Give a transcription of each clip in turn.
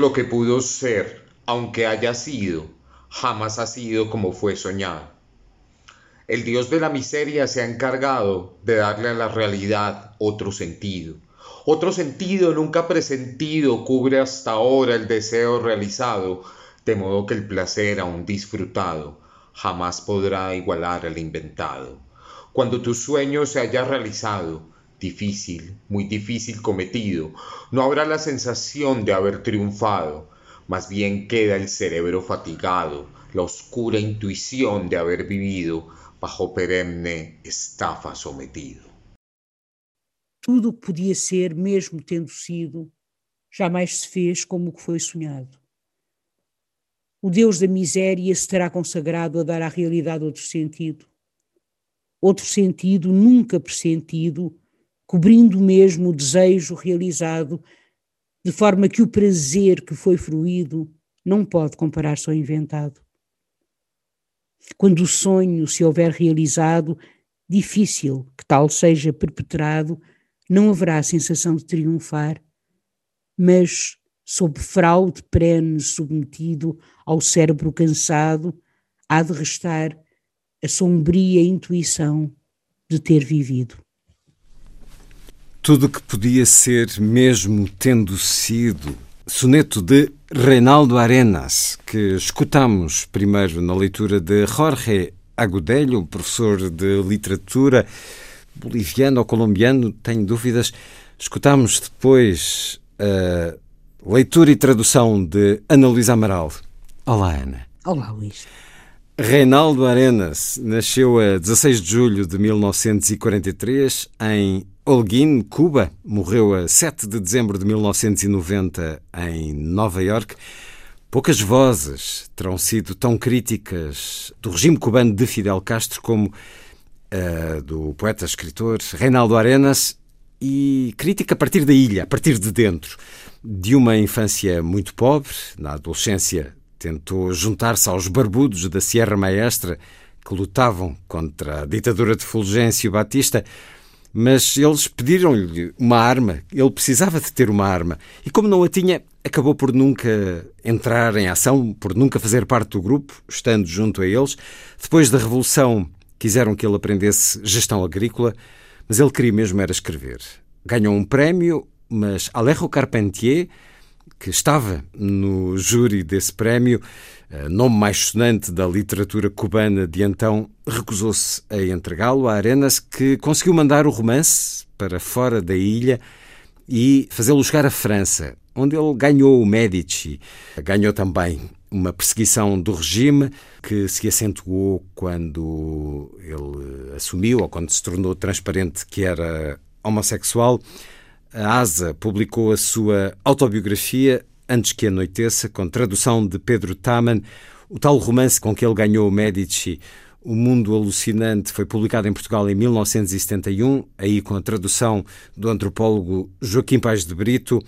Lo que pudo ser, aunque haya sido, jamás ha sido como fue soñado. El Dios de la miseria se ha encargado de darle a la realidad otro sentido. Otro sentido nunca presentido cubre hasta ahora el deseo realizado, de modo que el placer aún disfrutado jamás podrá igualar al inventado. Cuando tu sueño se haya realizado, difícil, muy difícil cometido, no habrá la sensación de haber triunfado, más bien queda el cerebro fatigado, la oscura intuición de haber vivido bajo perenne estafa sometido. Tudo o que podia ser, mesmo tendo sido, jamais se fez como o que foi sonhado. O Deus da miséria se terá consagrado a dar à realidade outro sentido. Outro sentido nunca pressentido cobrindo mesmo o desejo realizado, de forma que o prazer que foi fruído não pode comparar-se ao inventado. Quando o sonho se houver realizado, difícil que tal seja perpetrado, não haverá sensação de triunfar, mas, sob fraude perene submetido ao cérebro cansado, há de restar a sombria intuição de ter vivido. Tudo que podia ser, mesmo tendo sido. Soneto de Reinaldo Arenas, que escutamos primeiro na leitura de Jorge Agudelo, professor de literatura boliviano ou colombiano, tenho dúvidas. Escutamos depois a leitura e tradução de Ana Luísa Amaral. Olá, Ana. Olá, Luís. Reinaldo Arenas nasceu a 16 de julho de 1943 em Holguín, Cuba. Morreu a 7 de dezembro de 1990 em Nova York. Poucas vozes terão sido tão críticas do regime cubano de Fidel Castro como a do poeta-escritor Reinaldo Arenas e crítica a partir da ilha, a partir de dentro. De uma infância muito pobre, na adolescência tentou juntar-se aos barbudos da Sierra Maestra que lutavam contra a ditadura de Fulgêncio Batista, mas eles pediram-lhe uma arma, ele precisava de ter uma arma, e como não a tinha, acabou por nunca entrar em ação, por nunca fazer parte do grupo, estando junto a eles. Depois da Revolução, quiseram que ele aprendesse gestão agrícola, mas ele queria mesmo era escrever. Ganhou um prémio, mas Alejo Carpentier que estava no júri desse prémio, eh, nome mais sonante da literatura cubana de então, recusou-se a entregá-lo a Arenas, que conseguiu mandar o romance para fora da ilha e fazê-lo chegar à França, onde ele ganhou o Medici. Ganhou também uma perseguição do regime que se acentuou quando ele assumiu ou quando se tornou transparente que era homossexual. A ASA publicou a sua autobiografia Antes que Anoiteça, com tradução de Pedro Taman. O tal romance com que ele ganhou o Medici, O Mundo Alucinante, foi publicado em Portugal em 1971, aí com a tradução do antropólogo Joaquim Pais de Brito.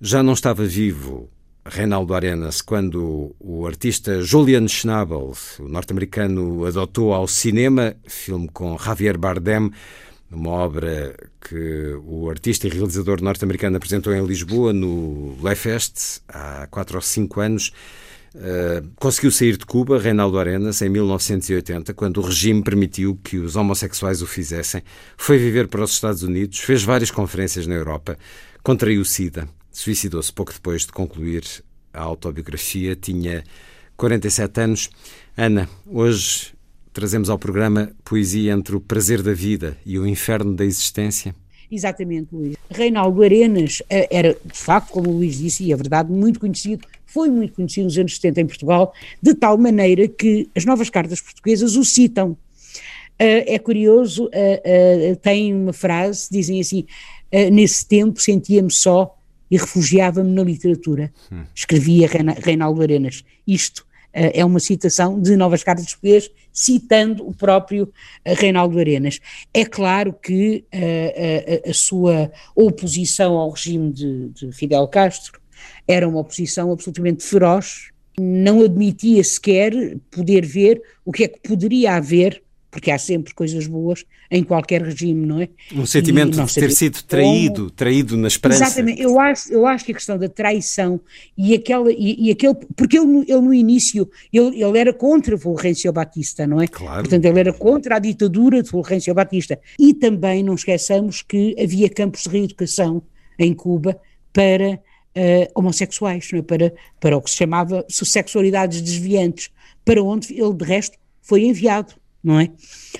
Já não estava vivo Reinaldo Arenas quando o artista Julian Schnabel, o norte-americano, adotou ao cinema, filme com Javier Bardem, uma obra que o artista e realizador norte-americano apresentou em Lisboa, no Leifest, há quatro ou cinco anos. Uh, conseguiu sair de Cuba, Reinaldo Arenas, em 1980, quando o regime permitiu que os homossexuais o fizessem. Foi viver para os Estados Unidos, fez várias conferências na Europa, contraiu SIDA, suicidou-se pouco depois de concluir a autobiografia, tinha 47 anos. Ana, hoje trazemos ao programa poesia entre o prazer da vida e o inferno da existência? Exatamente, Luís. Reinaldo Arenas eh, era, de facto, como o Luís disse, e é verdade, muito conhecido foi muito conhecido nos anos 70 em Portugal, de tal maneira que as novas cartas portuguesas o citam. Uh, é curioso, uh, tem uma frase, dizem assim, nesse tempo sentia-me só e refugiava-me na literatura. Hum. Escrevia Reinaldo Arenas. Isto é uma citação de Novas Cartas Portuguesas, citando o próprio Reinaldo Arenas. É claro que a, a, a sua oposição ao regime de, de Fidel Castro era uma oposição absolutamente feroz, não admitia sequer poder ver o que é que poderia haver porque há sempre coisas boas em qualquer regime, não é? Um sentimento de ter sido traído, como... traído na esperança. Exatamente, eu acho, eu acho que a questão da traição e, aquela, e, e aquele, porque ele, ele no início, ele, ele era contra Fulgêncio Batista, não é? Claro. Portanto, ele era contra a ditadura de Fulgêncio Batista. E também não esqueçamos que havia campos de reeducação em Cuba para uh, homossexuais, não é? para, para o que se chamava sexualidades desviantes, para onde ele de resto foi enviado não é?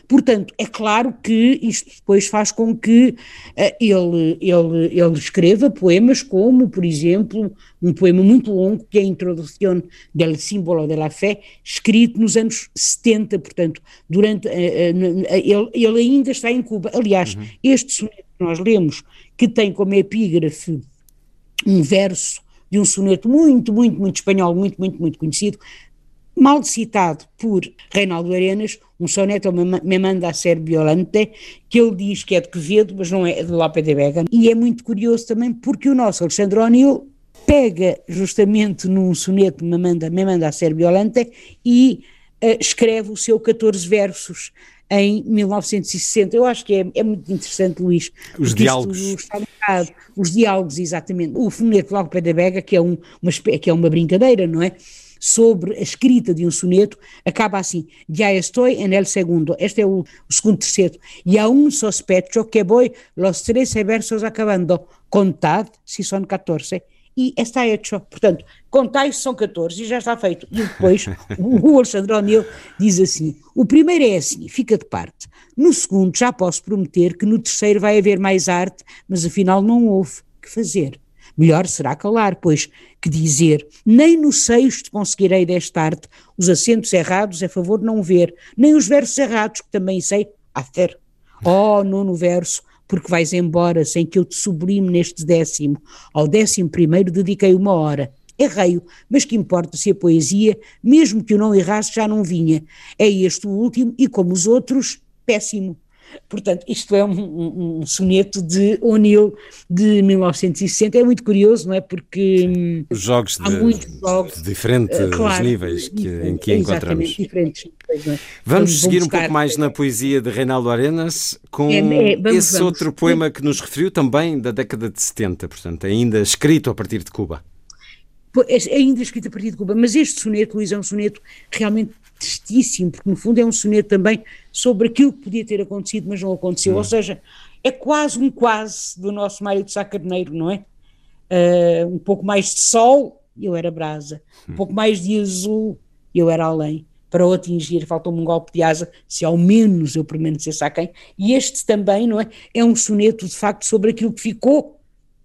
Portanto, é claro que isto depois faz com que uh, ele, ele, ele escreva poemas como, por exemplo, um poema muito longo que é a Introdução del Símbolo de la Fé, escrito nos anos 70, portanto, durante, uh, uh, ele, ele ainda está em Cuba. Aliás, uhum. este soneto que nós lemos, que tem como epígrafe um verso de um soneto muito, muito, muito espanhol, muito, muito, muito conhecido, mal citado por Reinaldo Arenas, um soneto me manda a ser violante, que ele diz que é de Quevedo, mas não é de Lope de Vega. E é muito curioso também porque o nosso Alexandre O'Neill pega justamente num soneto me manda, me manda a ser violante e uh, escreve o seu 14 versos em 1960. Eu acho que é, é muito interessante, Luís. Os diálogos. os diálogos, exatamente. O soneto de Lope de Vega, que é, um, uma, que é uma brincadeira, não é? Sobre a escrita de um soneto, acaba assim, ya estoy en el segundo, este é o, o segundo terceiro, e aún sospecho que voy los 13 versos acabando, contad si son 14, e está hecho. Portanto, contais são 14 e já está feito. E depois o Alexandre O'Neill diz assim: o primeiro é assim, fica de parte. No segundo, já posso prometer que no terceiro vai haver mais arte, mas afinal não houve que fazer. Melhor será calar, pois que dizer, nem no sexto conseguirei desta arte os acentos errados é favor não ver, nem os versos errados, que também sei hacer. Oh, nono verso, porque vais embora sem que eu te sublime neste décimo. Ao décimo primeiro dediquei uma hora. Errei-o, mas que importa se a poesia, mesmo que eu não errasse, já não vinha. É este o último e, como os outros, péssimo. Portanto, isto é um, um, um, soneto de O'Neill de 1960. É muito curioso, não é? Porque hum, os jogos há de, muitos jogos de diferentes uh, claro, níveis que, em que encontramos. Diferentes níveis, é? Vamos, vamos seguir buscar, um pouco mais na poesia de Reinaldo Arenas com é, é, vamos, esse vamos. outro poema que nos referiu também da década de 70, portanto, ainda escrito a partir de Cuba. É ainda escrito a partir de Cuba, mas este soneto, Luís, é um soneto realmente tristíssimo, porque no fundo é um soneto também sobre aquilo que podia ter acontecido, mas não aconteceu. Ou seja, é quase um quase do nosso Mário de Sá Carneiro, não é? Uh, um pouco mais de sol, eu era brasa. Um pouco mais de azul, eu era além. Para o atingir, faltou-me um golpe de asa, se ao menos eu permanecesse a quem. E este também, não é? É um soneto, de facto, sobre aquilo que ficou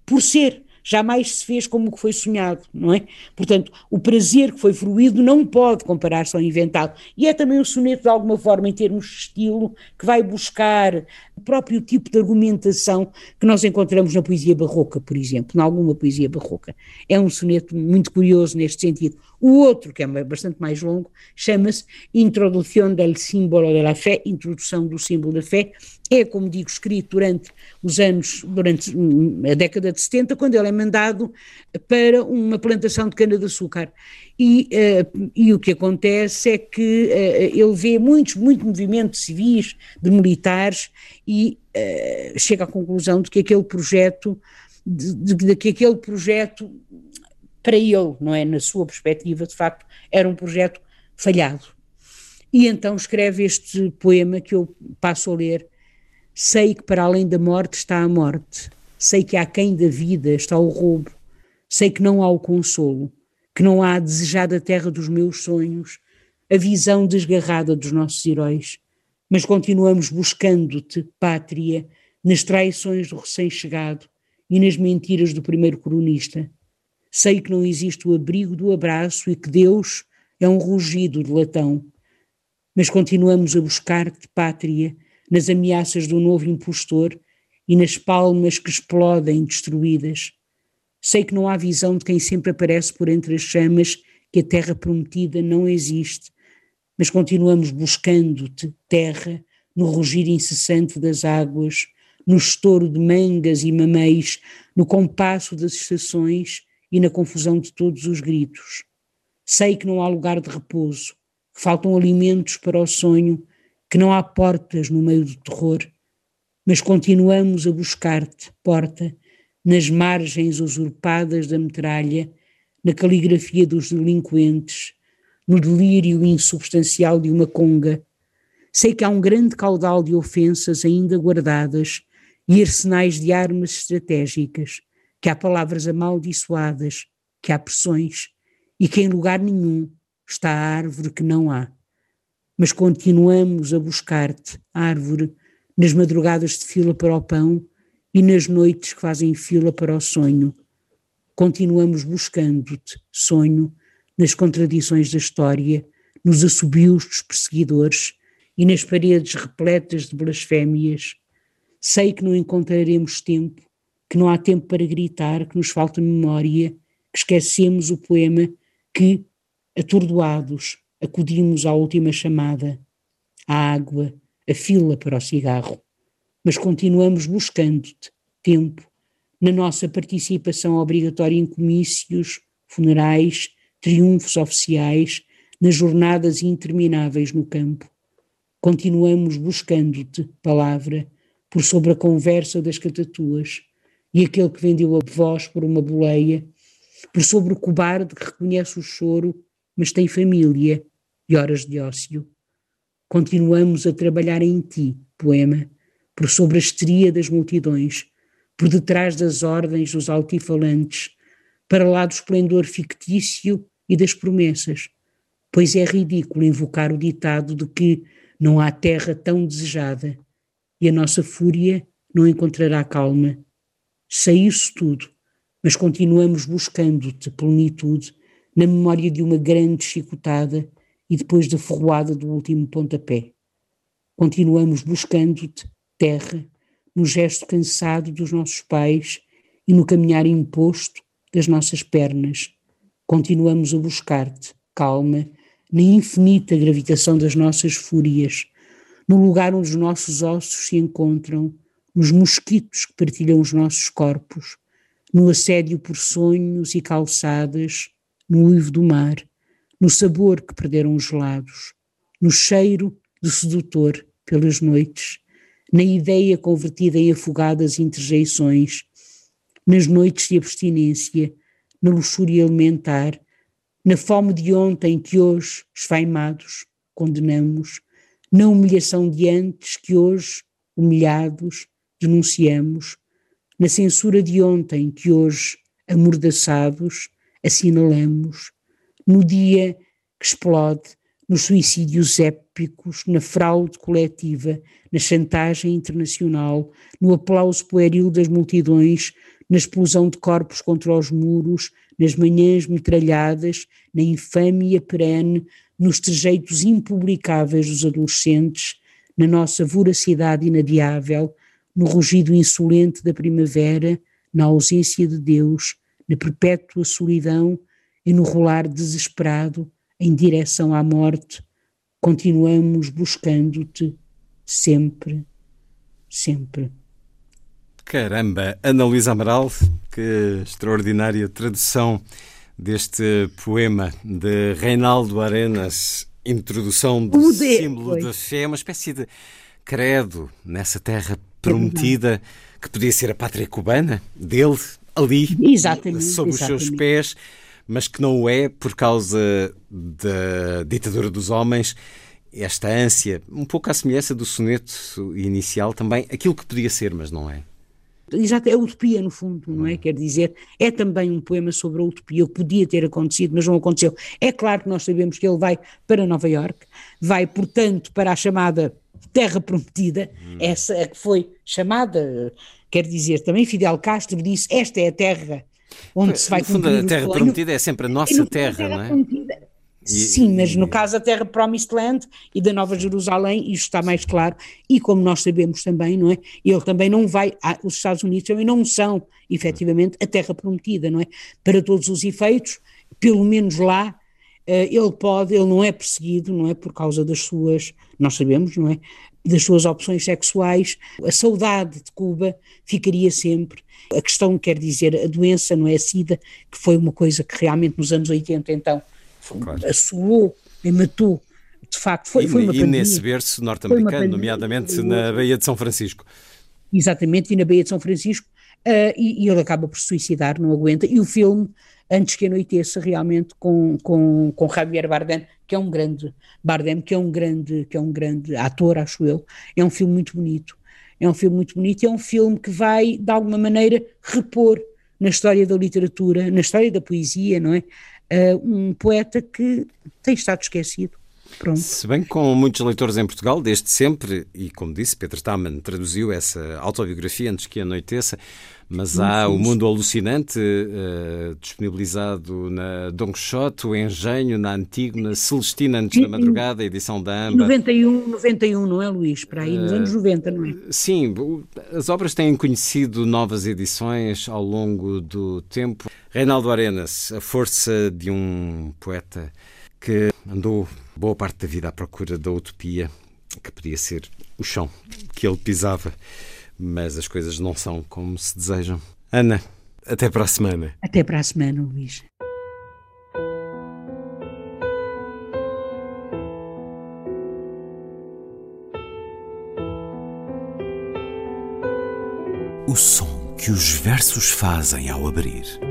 por ser jamais se fez como que foi sonhado, não é? Portanto, o prazer que foi fruído não pode comparar-se ao inventado. E é também o soneto, de alguma forma, em termos de estilo, que vai buscar o próprio tipo de argumentação que nós encontramos na poesia barroca, por exemplo, em alguma poesia barroca. É um soneto muito curioso neste sentido. O outro, que é bastante mais longo, chama-se Introdução del Símbolo de la Fé, Introdução do Símbolo da Fé, é, como digo, escrito durante os anos, durante a década de 70, quando ele é mandado para uma plantação de cana-de-açúcar. E, uh, e o que acontece é que uh, ele vê muitos, muitos movimentos civis, de militares, e uh, chega à conclusão de que aquele projeto, de, de, de que aquele projeto, para ele, não é, na sua perspectiva, de facto, era um projeto falhado. E então escreve este poema que eu passo a ler, Sei que para além da morte está a morte. Sei que aquém da vida está o roubo. Sei que não há o consolo, que não há a desejada terra dos meus sonhos, a visão desgarrada dos nossos heróis. Mas continuamos buscando-te, pátria, nas traições do recém-chegado e nas mentiras do primeiro cronista. Sei que não existe o abrigo do abraço e que Deus é um rugido de latão. Mas continuamos a buscar-te, pátria, nas ameaças do novo impostor e nas palmas que explodem destruídas. Sei que não há visão de quem sempre aparece por entre as chamas, que a terra prometida não existe, mas continuamos buscando-te, terra, no rugir incessante das águas, no estouro de mangas e mameis, no compasso das estações e na confusão de todos os gritos. Sei que não há lugar de repouso, faltam alimentos para o sonho, que não há portas no meio do terror, mas continuamos a buscar-te, porta, nas margens usurpadas da metralha, na caligrafia dos delinquentes, no delírio insubstancial de uma conga. Sei que há um grande caudal de ofensas ainda guardadas e arsenais de armas estratégicas, que há palavras amaldiçoadas, que há pressões e que em lugar nenhum está a árvore que não há. Mas continuamos a buscar-te, árvore, nas madrugadas de fila para o pão e nas noites que fazem fila para o sonho. Continuamos buscando-te, sonho, nas contradições da história, nos assobios dos perseguidores e nas paredes repletas de blasfémias. Sei que não encontraremos tempo, que não há tempo para gritar, que nos falta memória, que esquecemos o poema, que, atordoados, acudimos à última chamada, à água, a fila para o cigarro. Mas continuamos buscando-te, tempo, na nossa participação obrigatória em comícios, funerais, triunfos oficiais, nas jornadas intermináveis no campo. Continuamos buscando-te, palavra, por sobre a conversa das catatuas, e aquele que vendeu a voz por uma boleia, por sobre o cobarde que reconhece o choro, mas tem família e horas de ócio. Continuamos a trabalhar em ti, poema, por sobre a histeria das multidões, por detrás das ordens dos altifalantes, para lá do esplendor fictício e das promessas, pois é ridículo invocar o ditado de que não há terra tão desejada e a nossa fúria não encontrará calma. Sei isso tudo, mas continuamos buscando-te, plenitude, na memória de uma grande chicotada e depois da ferroada do último pontapé. Continuamos buscando-te, terra, no gesto cansado dos nossos pais e no caminhar imposto das nossas pernas continuamos a buscar-te, calma, na infinita gravitação das nossas fúrias, no lugar onde os nossos ossos se encontram, nos mosquitos que partilham os nossos corpos, no assédio por sonhos e calçadas, no uivo do mar, no sabor que perderam os lados, no cheiro do sedutor pelas noites, na ideia convertida em afogadas interjeições, nas noites de abstinência, na luxúria alimentar, na fome de ontem que hoje, esfaimados, condenamos, na humilhação de antes que hoje, humilhados, denunciamos, na censura de ontem que hoje, amordaçados, assinalamos, no dia que explode, nos suicídios épicos, na fraude coletiva, na chantagem internacional, no aplauso pueril das multidões, na explosão de corpos contra os muros, nas manhãs metralhadas, na infâmia perene, nos trejeitos impublicáveis dos adolescentes, na nossa voracidade inadiável, no rugido insolente da primavera, na ausência de Deus, na perpétua solidão e no rolar desesperado em direção à morte, continuamos buscando-te sempre, sempre. Caramba, Ana Luísa Amaral, que extraordinária tradução deste poema de Reinaldo Arenas, introdução do símbolo foi. da fé, uma espécie de credo nessa terra prometida que podia ser a pátria cubana, dele, ali, Exatamente, sob os seus exatamente. pés, mas que não o é por causa da ditadura dos homens. Esta ânsia, um pouco à semelhança do soneto inicial também, aquilo que podia ser, mas não é. Exato, é utopia no fundo, não é? Quer dizer, é também um poema sobre a utopia, o que podia ter acontecido, mas não aconteceu. É claro que nós sabemos que ele vai para Nova Iorque, vai, portanto, para a chamada Terra Prometida, essa é que foi chamada, quer dizer, também Fidel Castro disse, esta é a terra onde se vai no fundo, a Terra Prometida é sempre a nossa terra, terra, não é? Prometida. Sim, mas no caso da Terra Promised Land e da Nova Jerusalém, isto está mais claro, e como nós sabemos também, não é? Ele também não vai, ah, os Estados Unidos também não são, efetivamente, a Terra Prometida, não é? Para todos os efeitos, pelo menos lá, eh, ele pode, ele não é perseguido, não é? Por causa das suas, nós sabemos, não é? Das suas opções sexuais, a saudade de Cuba ficaria sempre. A questão quer dizer, a doença, não é? A SIDA, que foi uma coisa que realmente nos anos 80, então claro. assoou e matou. De facto, foi, e, foi uma E pandemia. nesse berço norte-americano, nomeadamente na Baía de São Francisco. Exatamente, e na Baía de São Francisco, uh, e, e, ele acaba por suicidar, não aguenta. E o filme, Antes que anoiteça, realmente, com, com, com Javier Bardem, que é um grande, Bardem, que é um grande, que é um grande ator, acho eu, é um filme muito bonito. É um filme muito bonito, é um filme que vai, de alguma maneira, repor na história da literatura, na história da poesia, não é? uh, um poeta que tem estado esquecido. Pronto. Se bem que com muitos leitores em Portugal, desde sempre, e como disse, Pedro Taman traduziu essa autobiografia antes que anoiteça, mas há o Mundo Alucinante uh, disponibilizado na Don Quixote, o Engenho, na Antígona, Celestina antes da madrugada, edição da AMBA. 91, 91, não é, Luís? Para aí, nos uh, anos 90, não é? Sim, as obras têm conhecido novas edições ao longo do tempo. Reinaldo Arenas, a força de um poeta que andou boa parte da vida à procura da utopia, que podia ser o chão que ele pisava mas as coisas não são como se desejam. Ana, até para a semana. Até para a semana, Luís. O som que os versos fazem ao abrir.